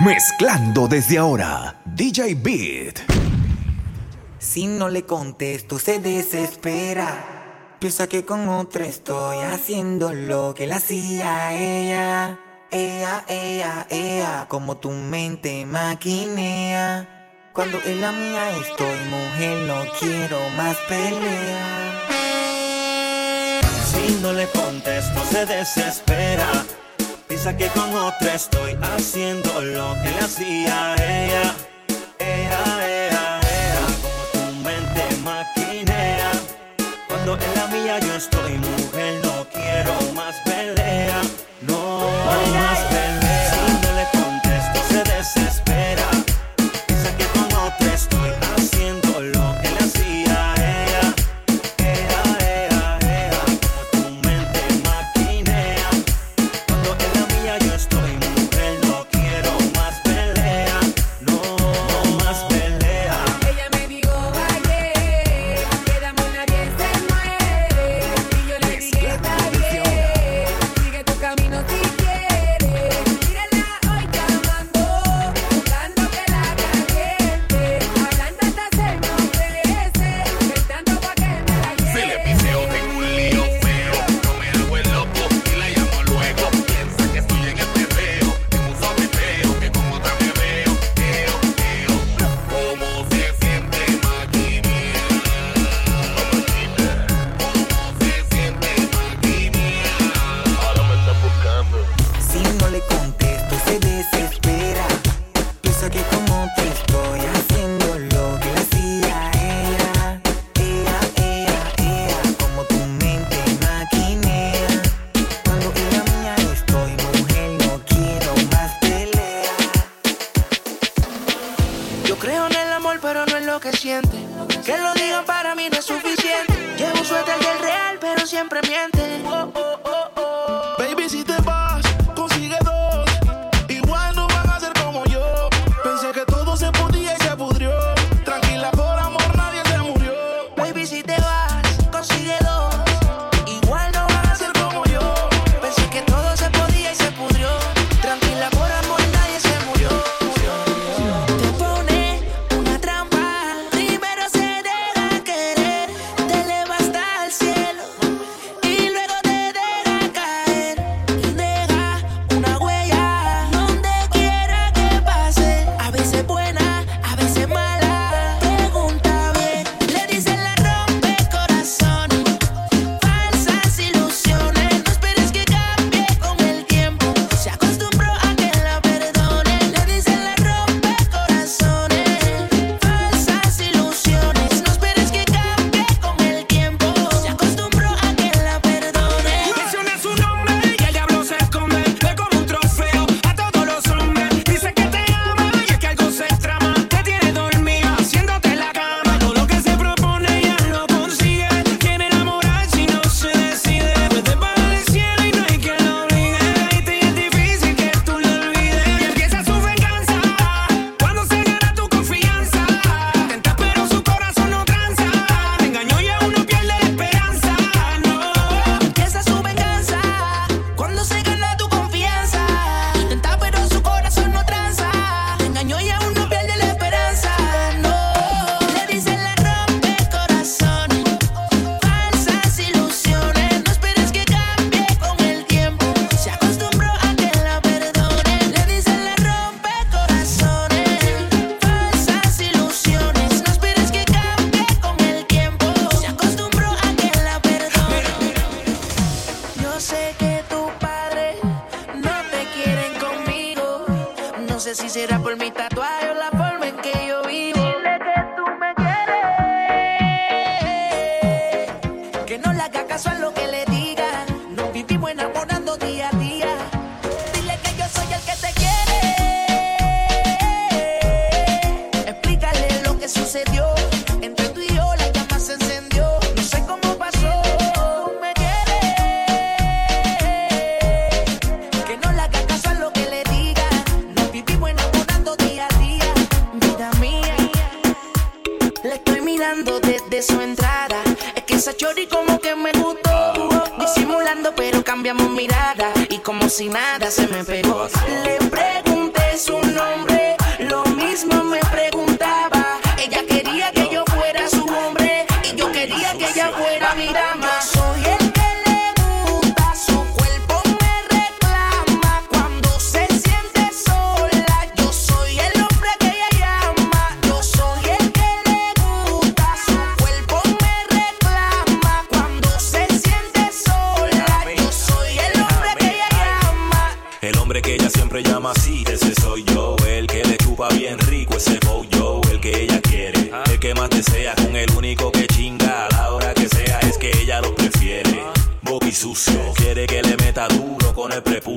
Mezclando desde ahora, DJ Beat. Si no le contesto, se desespera. Piensa que con otra estoy haciendo lo que la hacía ella. Ea, ea, ea, como tu mente maquinea. Cuando en la mía estoy, mujer, no quiero más pelea. Si no le contesto, se desespera piensa que con otra estoy haciendo lo que le hacía ella. Ella, ella, ella. Como tu mente maquinea. Cuando en la mía yo estoy.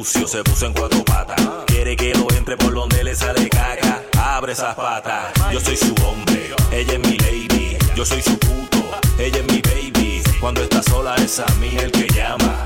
se puso en cuatro patas. Quiere que lo entre por donde le sale caca. Abre esas patas. Yo soy su hombre, ella es mi lady. Yo soy su puto, ella es mi baby. Cuando está sola es a mí el que llama.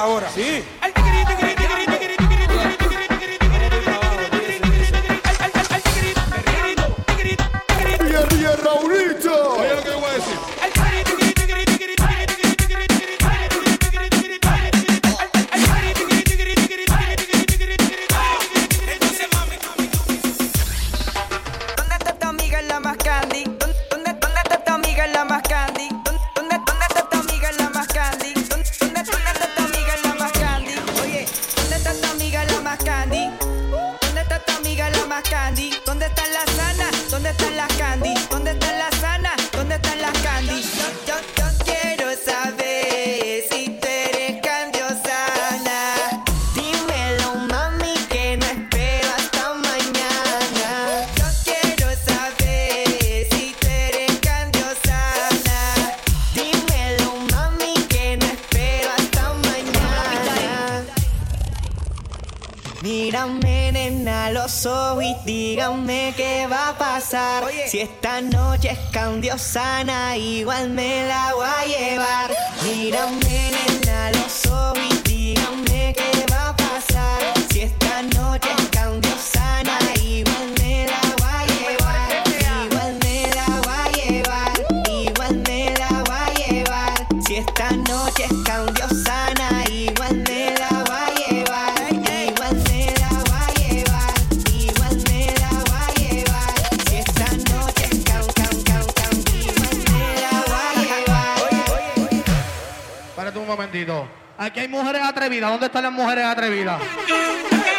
ahora. Sí. Si esta noche es candiosana, igual me la voy a llevar. Mira ¿Dónde están las mujeres atrevidas?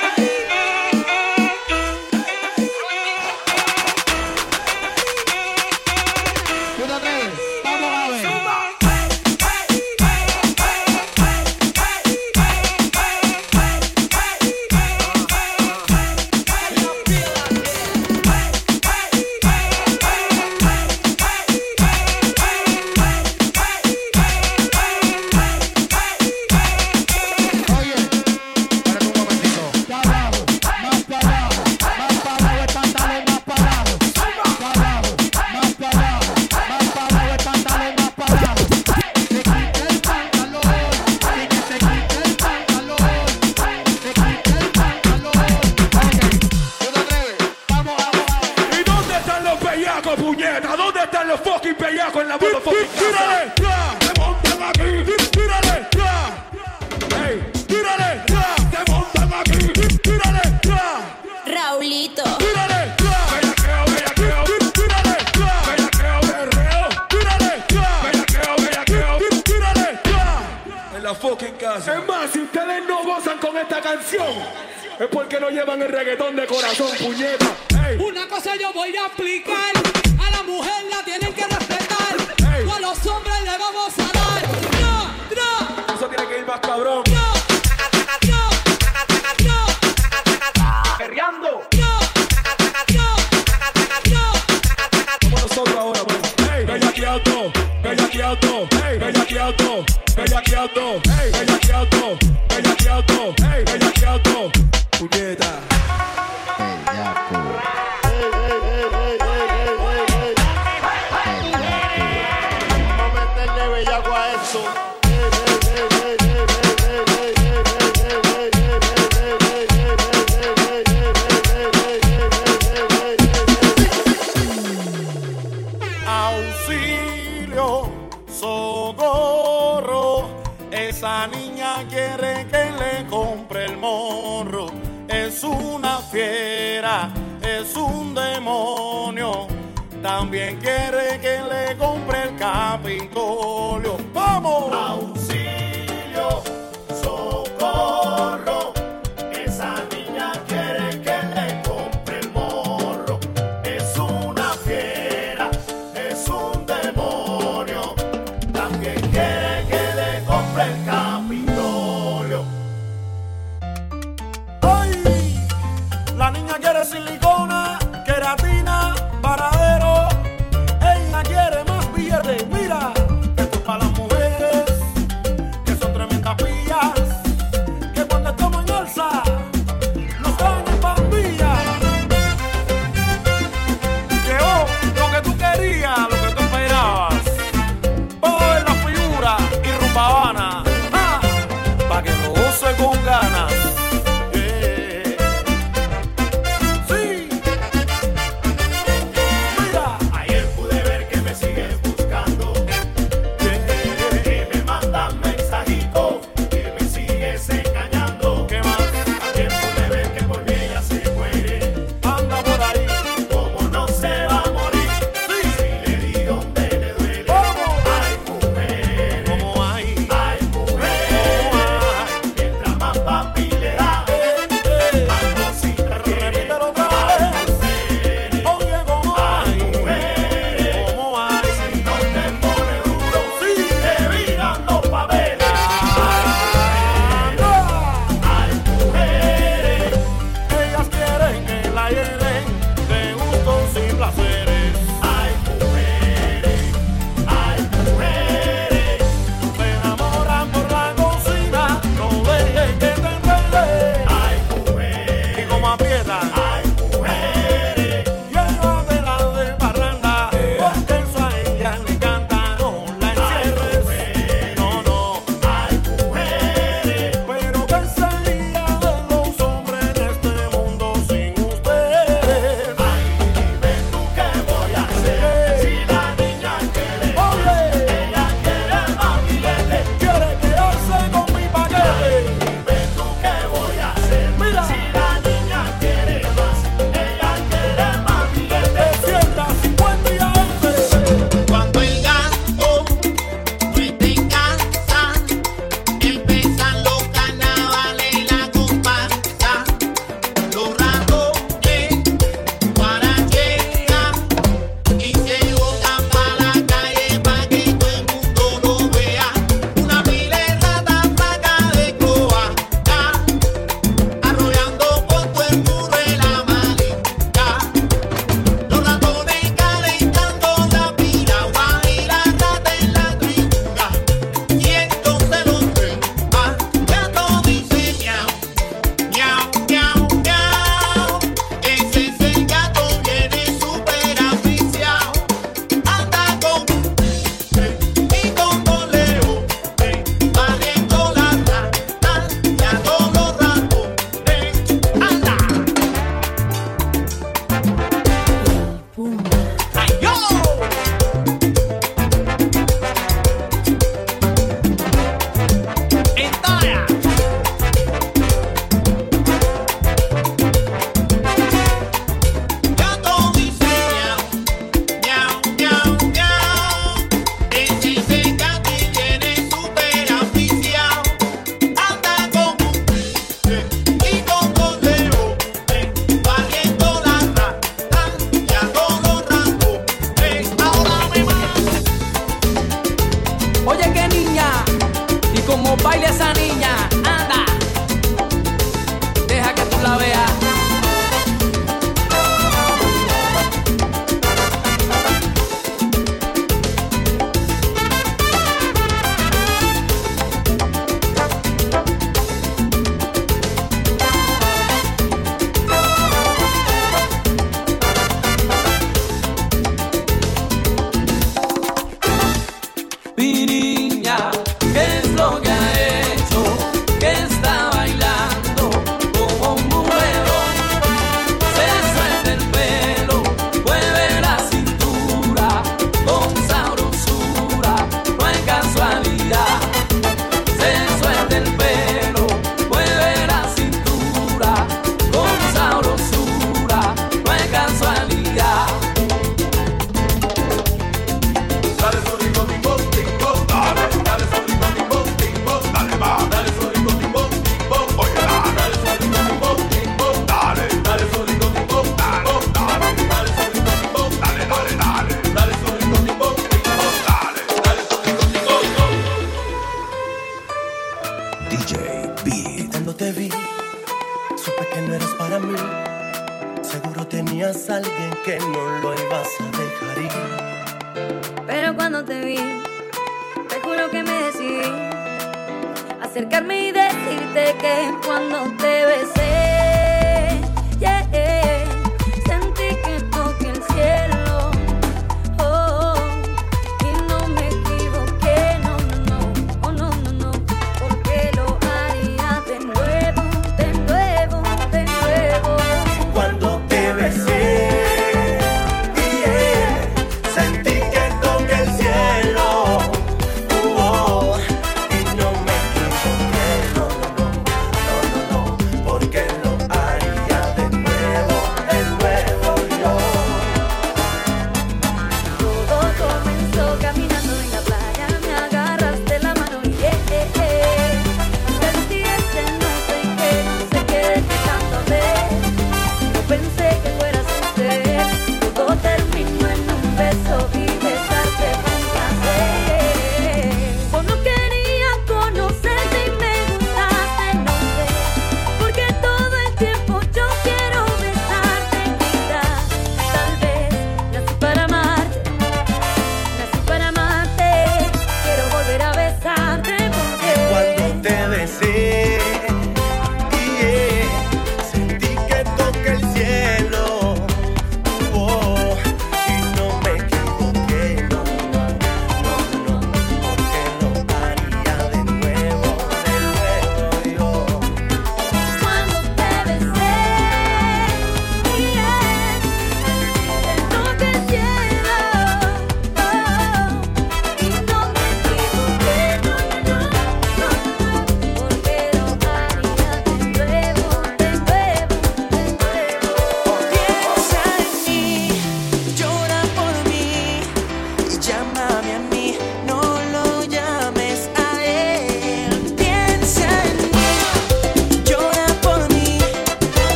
que cuando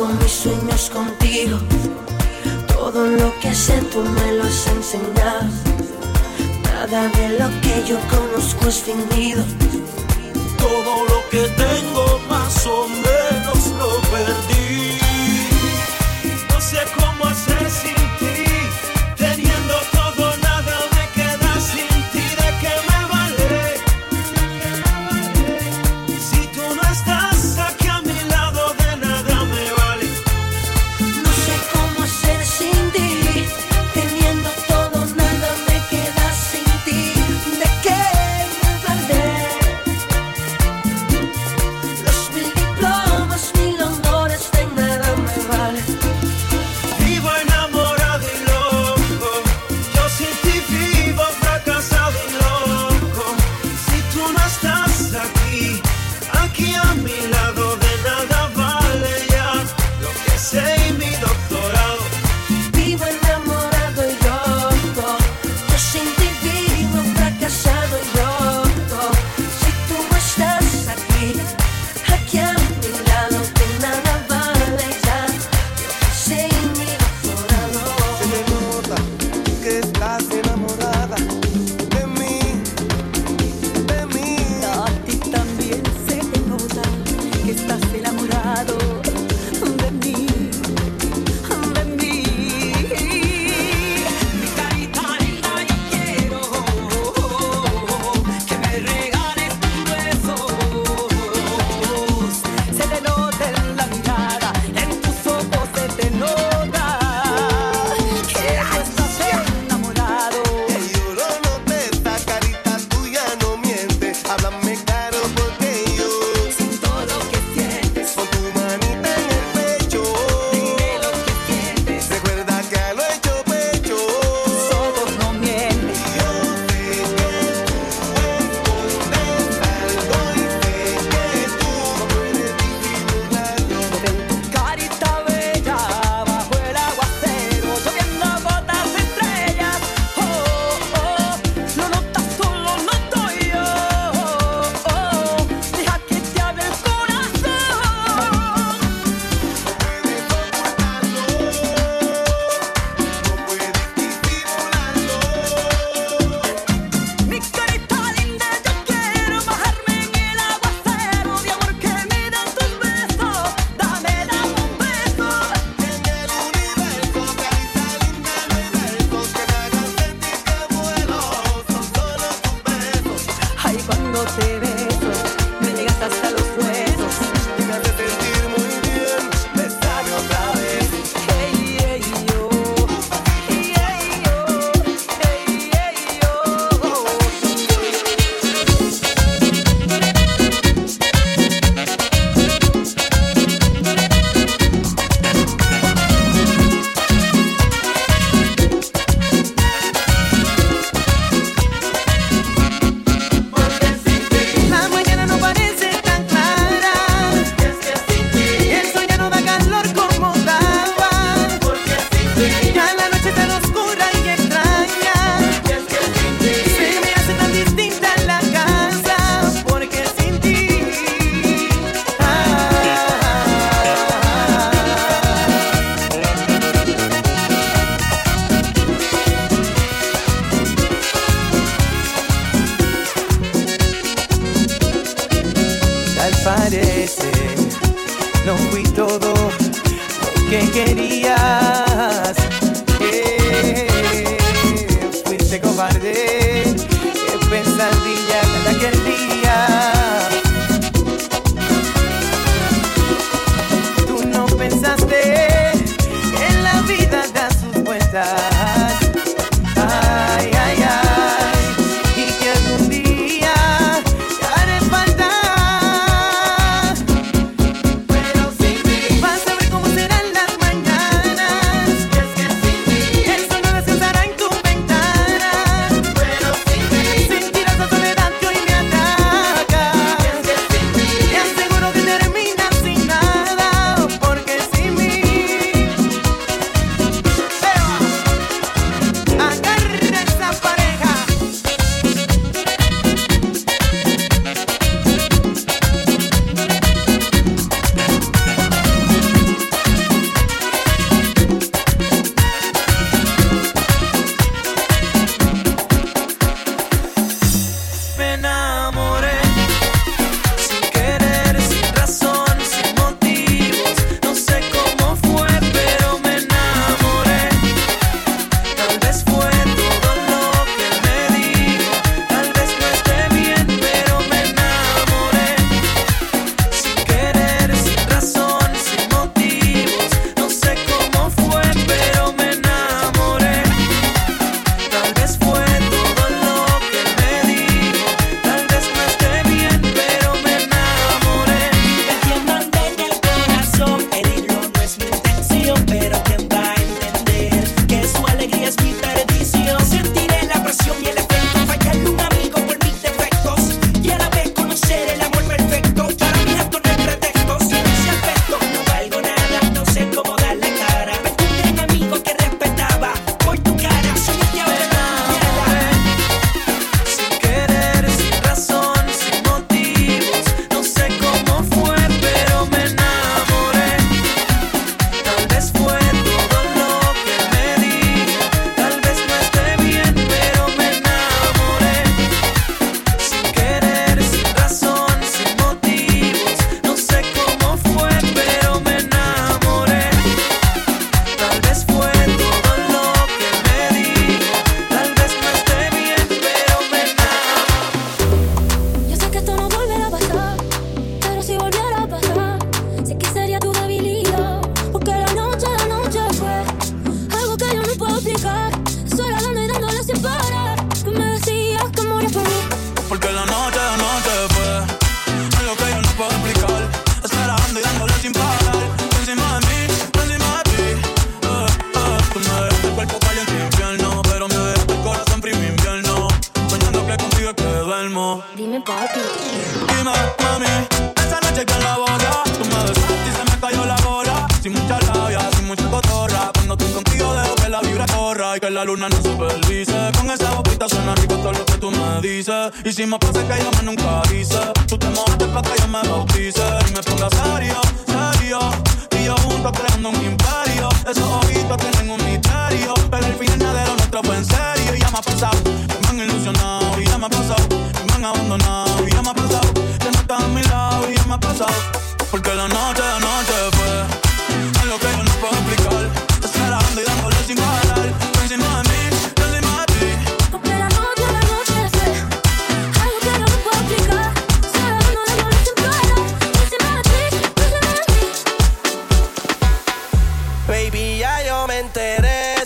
tengo mis sueños contigo. Todo lo que sé tú me lo has enseñado. Nada de lo que yo conozco es fingido. Todo lo que tengo más o menos lo perdí. No sé cómo hacer sin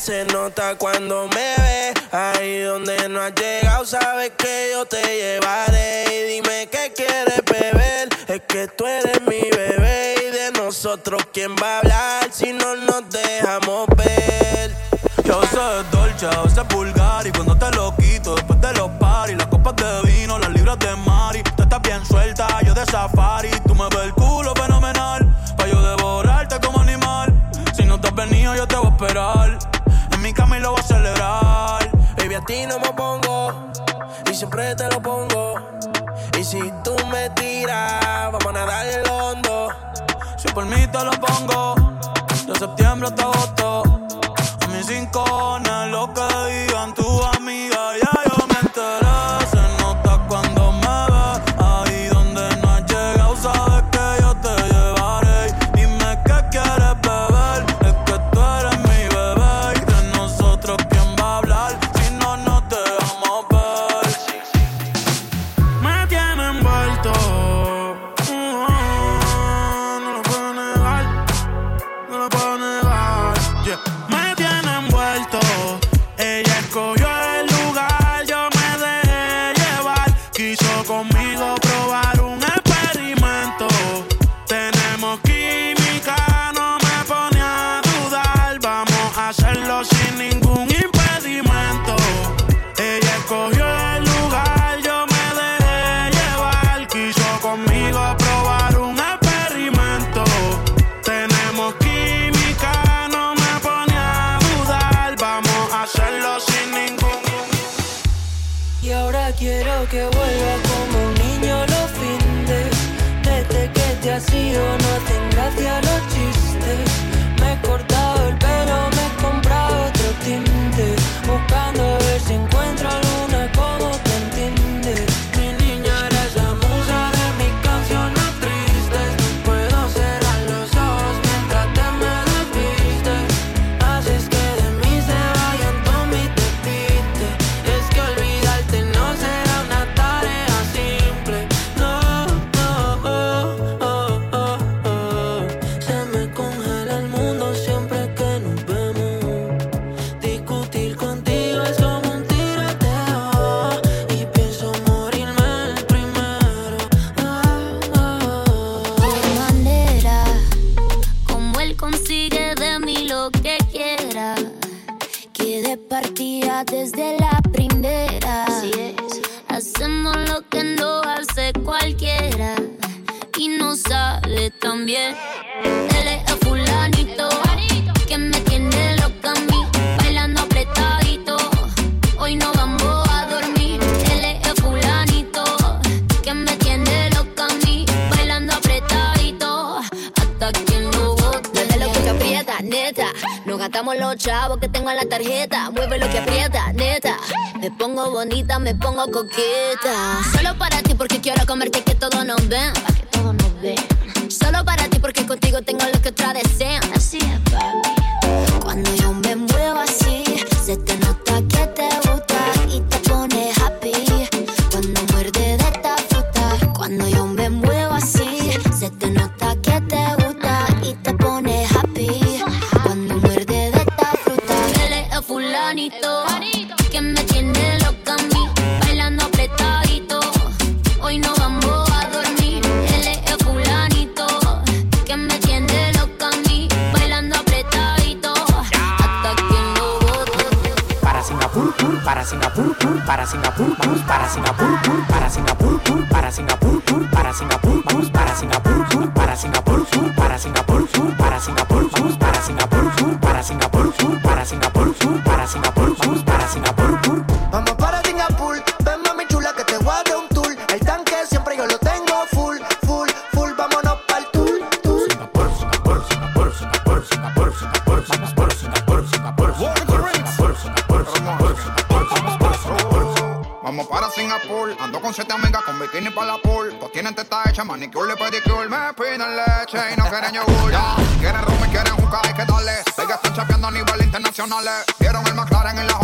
se nota cuando me ve. Ahí donde no has llegado, sabes que yo te llevaré. Y dime qué quieres beber. Es que tú eres mi bebé. Y de nosotros, ¿quién va a hablar si no nos dejamos ver? Yo soy Dolce, a veces vulgar. Y cuando te lo quito, después de los paris, las copas de vino, las libras de Mari. Tú estás bien suelta, yo de safari. Tú me ves el culo ti no me pongo y siempre te lo pongo. Y si tú me tiras, vamos a nadar el hondo. Si por mí te lo pongo, de septiembre hasta bonita, me pongo coqueta. Solo para ti porque quiero comerte que todo nos ven. no le dieron el McLaren en la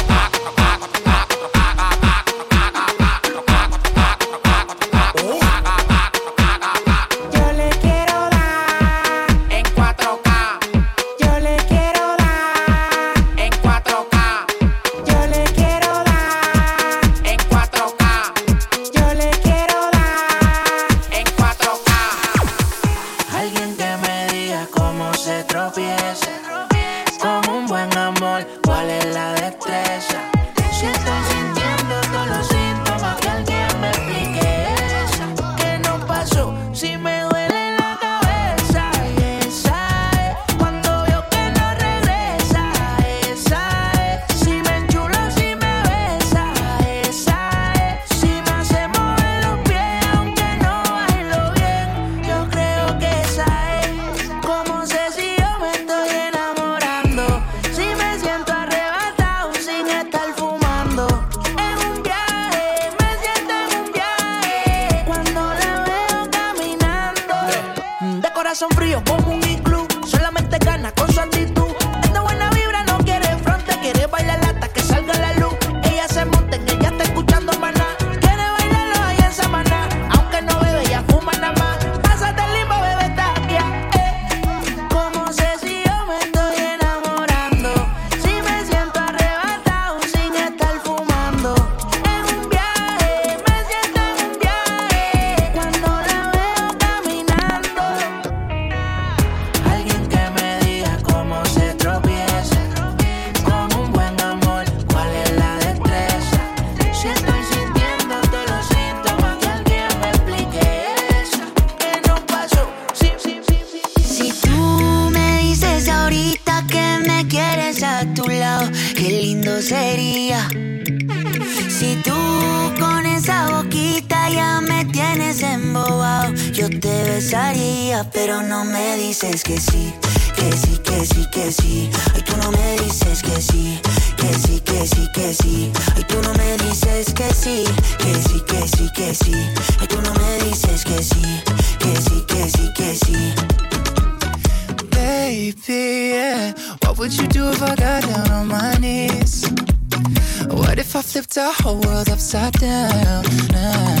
4K, embobado, yo te besaría, pero no me dices que sí, que sí, que sí, que sí. Ay, tú no me dices que sí, que sí, que sí, que sí. Ay, tú no me dices que sí, que sí, que sí, que sí. Ay, tú no me dices que sí, que sí, que sí, que sí. Baby, yeah. What would you do if I got down on my knees? What if I flipped our whole world upside down?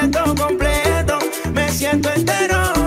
Siento completo, me siento entero.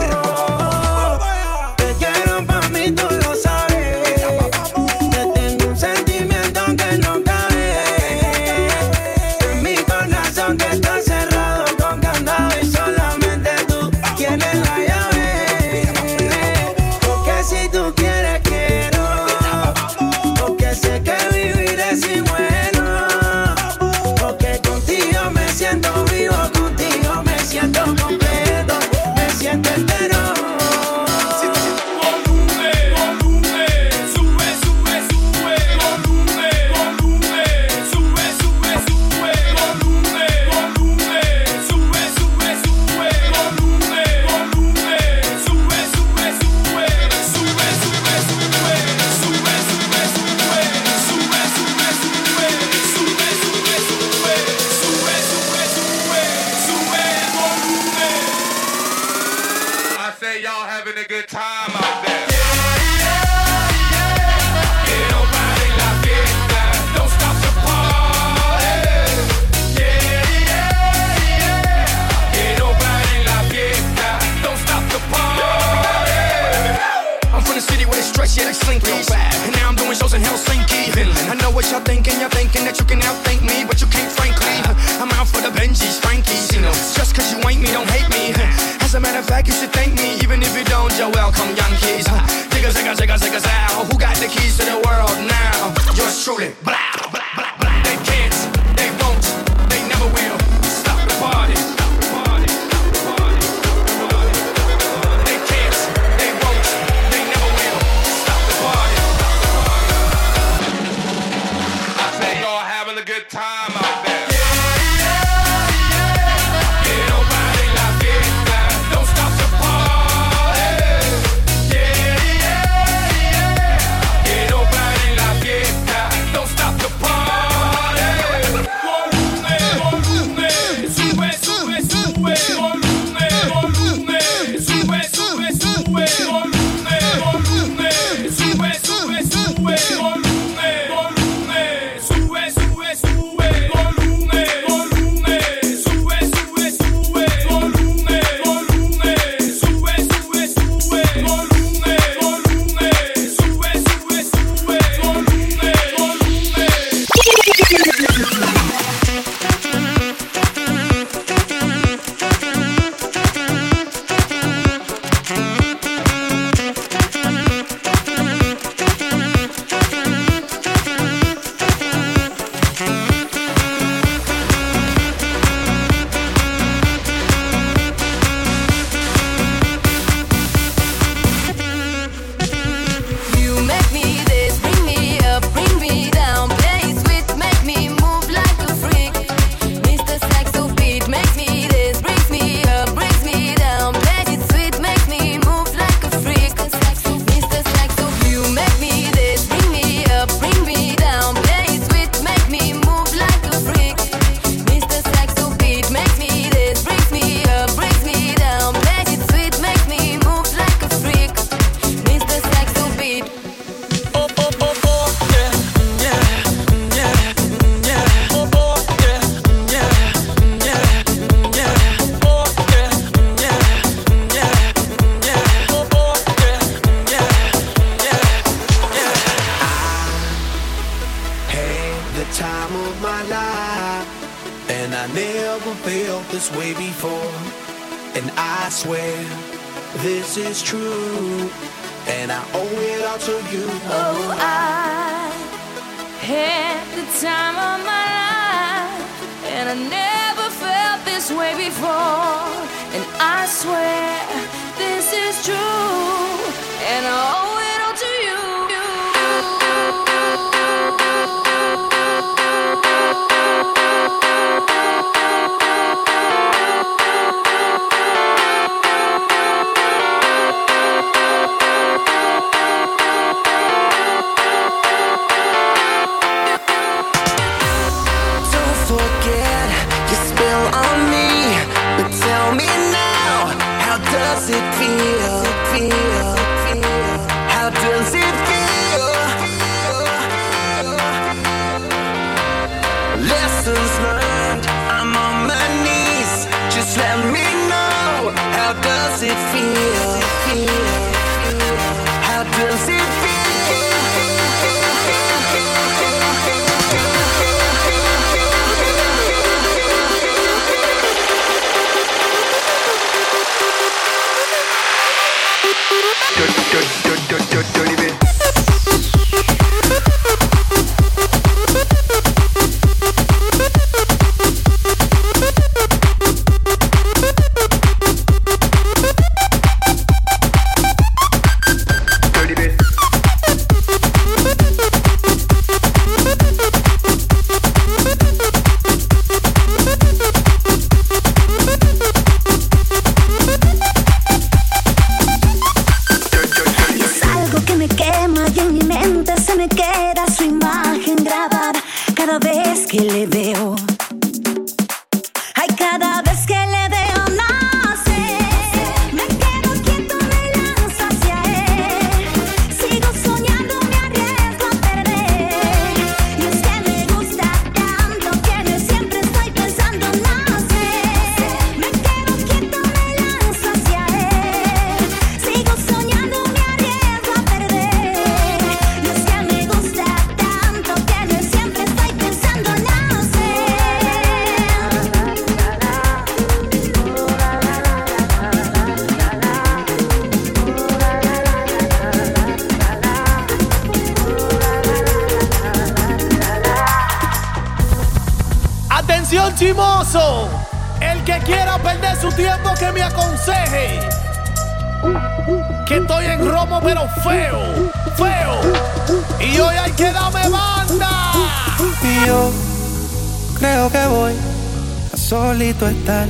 estar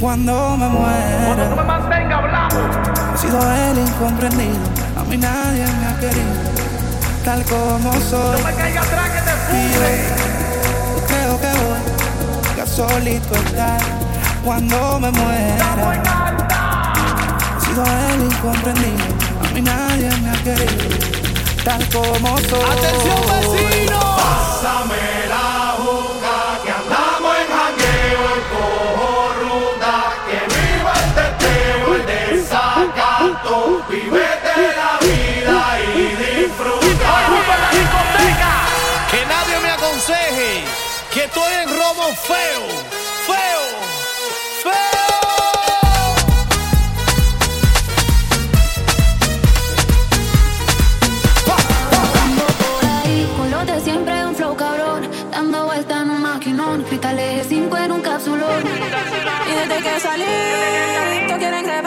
cuando me muera. Cuando no me mantenga hablando. He sido el incomprendido, a mí nadie me ha querido, tal como soy. No me caiga atrás que te puse. Yo, yo creo que voy ya solito estar cuando me muera. He sido el incomprendido, a mí nadie me ha querido, tal como soy. Atención vecino. Pásamela. estoy en robo feo, feo, feo. siempre un flow cabrón Dando vuelta en un maquinón. Cristal eje 5 en un cápsulón Y desde que salí, no quieren creer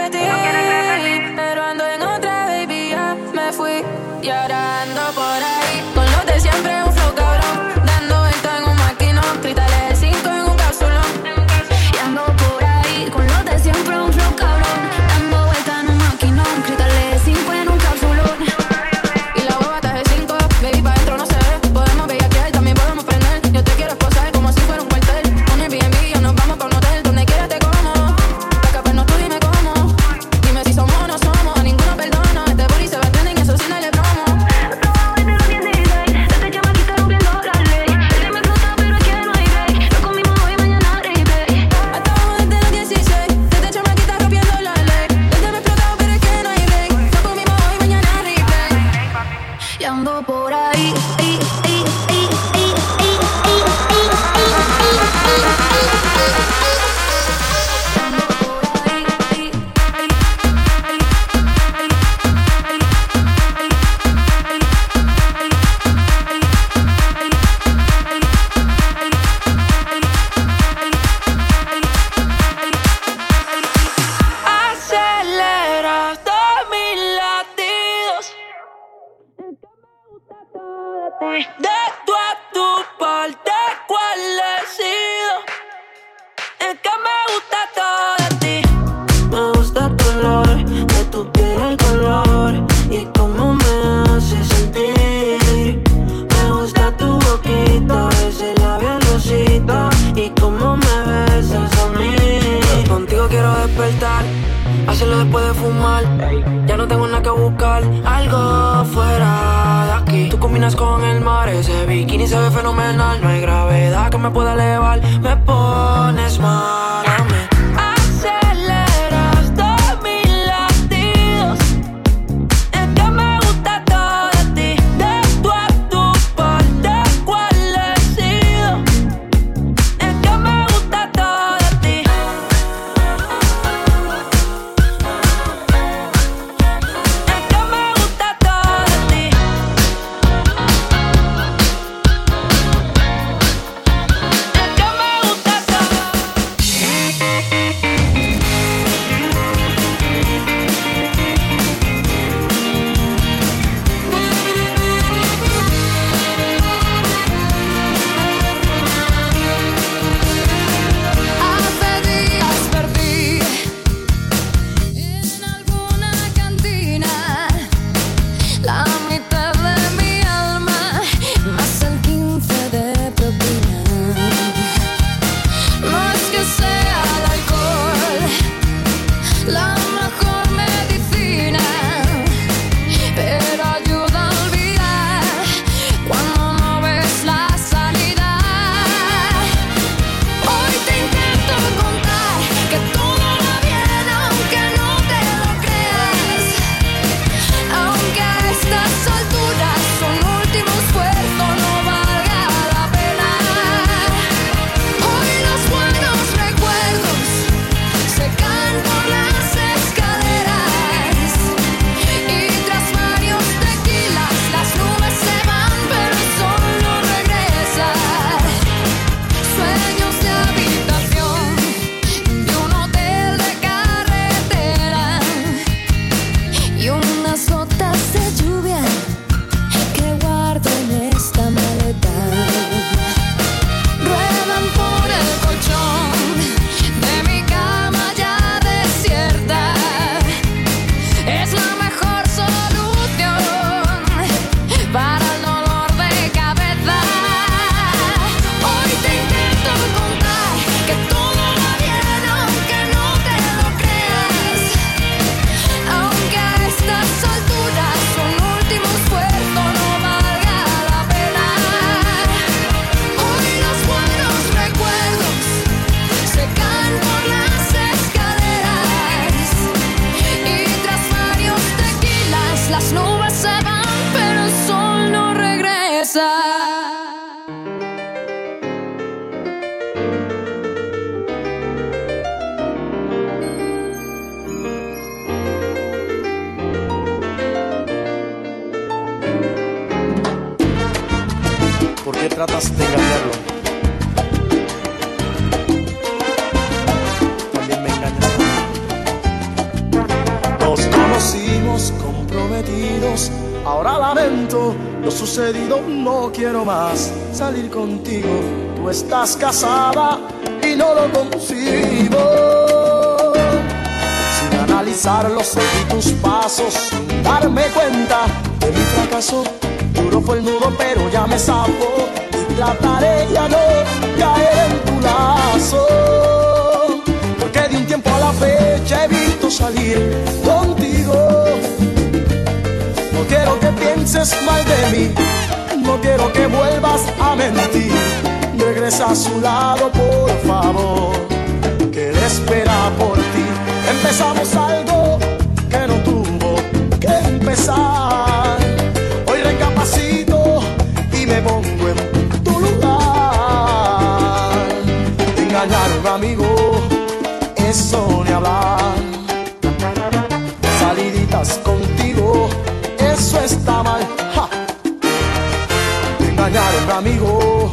contigo, eso está mal. Ja. Te engañaron, amigo,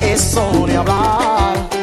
eso ni hablar.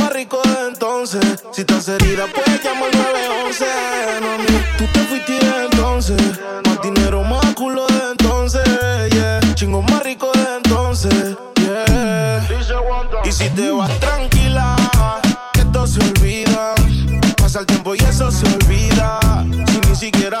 más rico de entonces. Si estás herida, pues llama al 911. Mami, tú te fuiste de entonces. Más dinero, más culo de entonces. Yeah, chingo más rico de entonces. Yeah. Y si te vas tranquila, que esto se olvida. Pasa el tiempo y eso se olvida. Si ni siquiera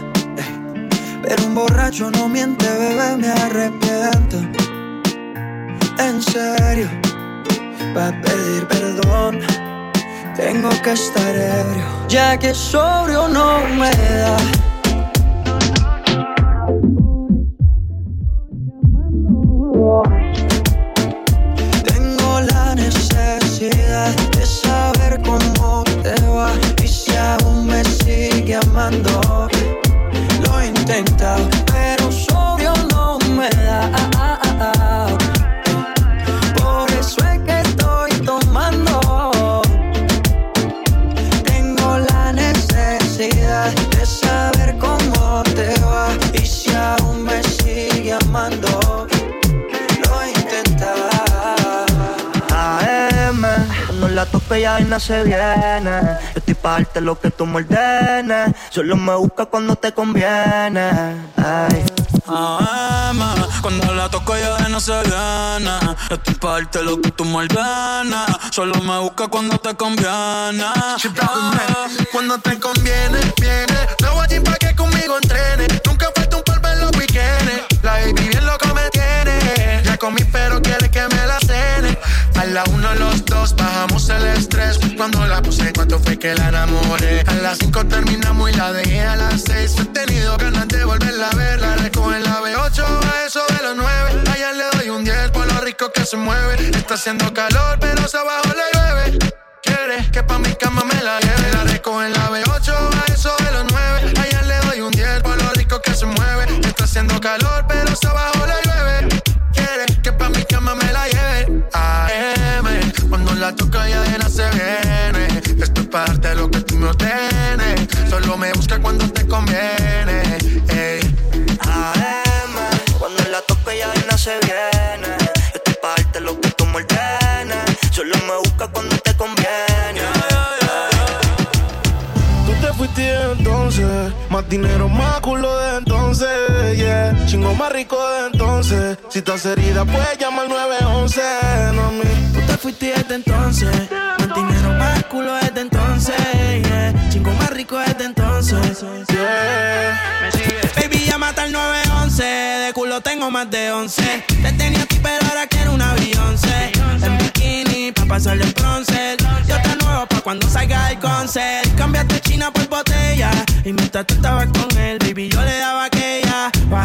Pero un borracho no miente, bebé, me arrepiento. En serio, para pedir perdón, tengo que estar ebrio, ya que sobrio no me da. Tengo la necesidad de saber cómo te va y si aún me sigue amando. Pero sobrio no me da. Por eso es que estoy tomando. Tengo la necesidad de saber cómo te va y si aún me sigue amando. Lo he intentado. AM, cuando la tope ya vaina se viene. Yo estoy pa' darte lo que tú me ordenes. Solo me busca cuando te conviene. Ay. AM, cuando la toco ya no se gana. Estoy pa' darte lo que tú me ordenas. Solo me busca cuando te conviene. Cuando te conviene, viene. No voy a pa' que conmigo entrene. Nunca La baby bien loco me tiene. Ya comí, pero quiere que me la cene. A la uno, los dos, bajamos el estrés. Cuando la puse, cuánto fue que la enamoré. A las cinco terminamos y la dejé a las seis. He tenido ganas de volverla a ver. La recojo en la B8 a eso de los nueve. Allá le doy un 10 por lo rico que se mueve. Está haciendo calor, pero se abajo le llueve. Quiere que pa' mi cama me la lleve. La recojo en la B8 a eso de los 9. Haciendo calor, pero se abajo le llueve. Quiere que pa' mi cama me la lleve. AM, cuando la toca ya de se viene. Esto es parte de lo que tú me ordenes. Solo me busca cuando te conviene. Ey. AM, cuando la toque ya vaina se viene. Yo estoy pa' darte lo que tú me ordenes. Solo me busca cuando te conviene. Tú te fuiste de entonces, más dinero, más culo de entonces. Chingo más rico de entonces. Si estás herida, puedes llamar al 911, no mi. Tú te fuiste desde entonces, más dinero, más culo desde entonces, yeah. Chingo más rico desde entonces, Baby, llámate al 911, de culo tengo más de 11. Te tenía a ti, pero ahora quiero una Beyoncé. En bikini, pa' pasarle el bronce. Yo te nuevo pa' cuando salga el concert. Cambiaste China por botella. Y mientras tú estabas con él, baby, yo le daba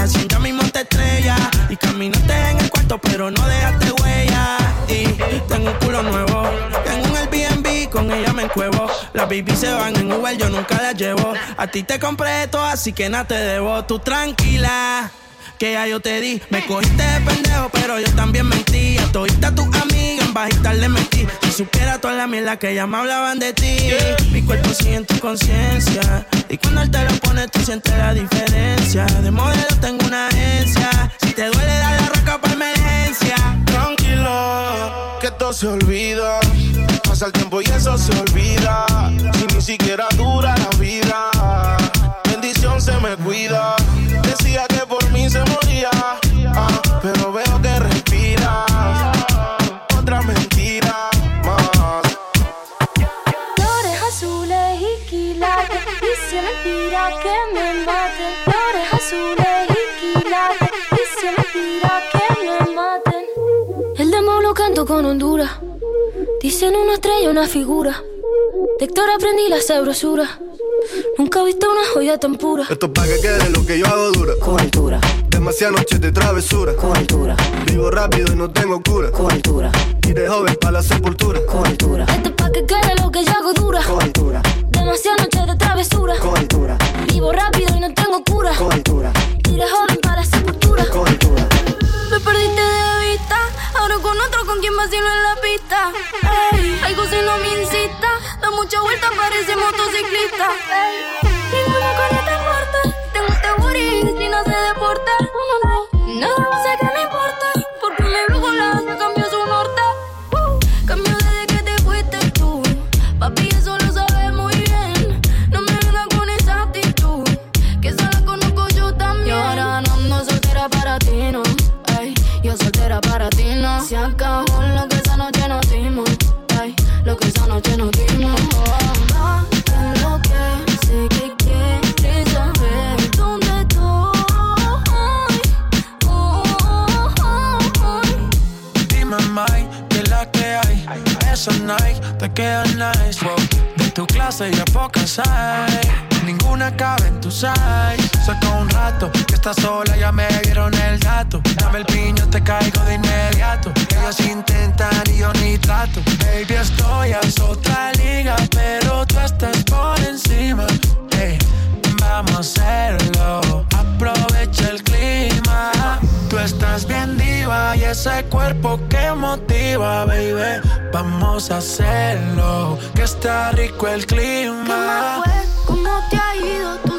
aquella. Vas así, ya mismo te estrella. Y caminaste en el cuarto, pero no dejaste huella. Y tengo un culo nuevo. Tengo un Airbnb, con ella me encuevo. Las baby se van en Uber, yo nunca las llevo. A ti te compré todo, así que nada te debo. Tú tranquila. Que ya yo te di, me cogiste de pendejo, pero yo también mentí. A todita tus amigas en bajita le mentí. Si supiera toda la mierda que ya me hablaban de ti. Mi cuerpo sigue en tu conciencia. Y cuando él te lo pone, tú sientes la diferencia. De modelo tengo una agencia. Si te duele, dar la roca para emergencia. Tranquilo, que todo se olvida. Pasa el tiempo y eso se olvida. Si ni siquiera dura Dicen una estrella, una figura De Héctor aprendí la sabrosura Nunca he visto una joya tan pura Esto es pa' que quede lo que yo hago dura. Con altura. Demasiadas noches de travesura. Con altura. Vivo rápido y no tengo cura. Con altura. Y de joven pa' la sepultura. Con altura. Esto es pa' que quede lo que yo hago dura Con altura. Demasiadas noches de travesura Con altura. Vivo rápido y no tengo cura Con altura. Y de joven para la sepultura Con altura. Me perdiste de con quien vacilo en la pista. Algo si no me incita, da mucha vuelta, parece motociclista. Ey, ninguna corre este tengo este booty, si no se deporta. No, nada sé que me importa, porque me veo con la cambio su norte. Uh, cambio desde que te fuiste tú, papi, eso lo sabes muy bien. No me vengas con esa actitud, que esa la conozco yo también. Y ahora no, no soltera para ti, no. Yo soltera para ti, no. Se noche nos dimos. Que. Oh, oh, oh, la que hay. Esa night te queda nice. De tu clase ya pocas hay. Ninguna cabe en tu size. Saca un rato que estás sola, ya me dieron el dato. Dame el piño, te caigo de inmediato. Ellos intentan y yo ni trato. Baby, estoy a otra liga, pero tú estás por encima. Vamos a hacerlo. Aprovecha el clima. Tú estás bien diva y ese cuerpo que motiva, baby. Vamos a hacerlo, que está rico el clima. fue? ¿Cómo te ha ido? Tú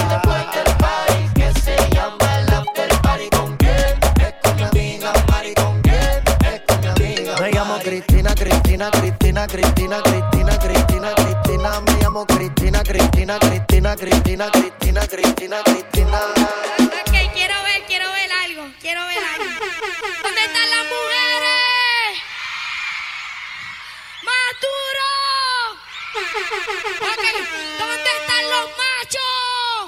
Cristina, Cristina, Cristina, Cristina, Cristina, Cristina. Me llamo Cristina, Cristina, Cristina, Cristina, Cristina, Cristina, Cristina. Ok, quiero ver, quiero ver algo, quiero ver algo. ¿Dónde están las mujeres? ¡Más duro! Ok, ¿dónde están los machos?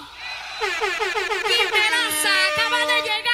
Y Melaza acaba de llegar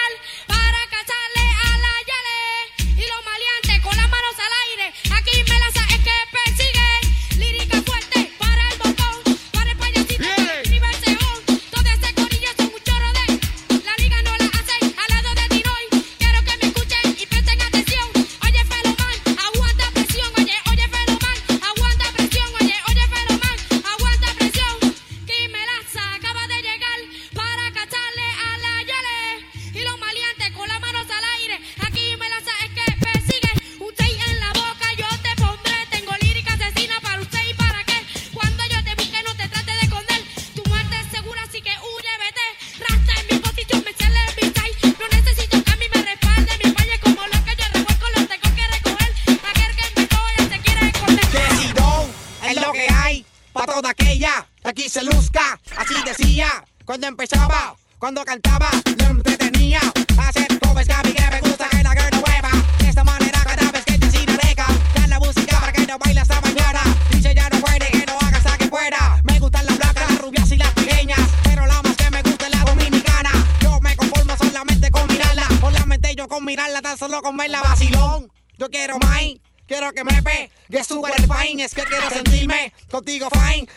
cuando empezaba, cuando cantaba, lo entretenía. Hacer covers, Gaby, que me gusta que la girl no mueva. De esta manera, cada vez que te sin deja, ya la música para que no baile hasta mañana. Dice ya no puede, que no hagas a que fuera. Me gustan las blancas, las rubias y las pequeñas. Pero la más que me gusta es la dominicana. Yo me conformo solamente con mirarla. Solamente yo con mirarla, tan solo con verla vacilón. Yo quiero más. Quiero que me pe, que es super fine, es que quiero sentirme contigo fine.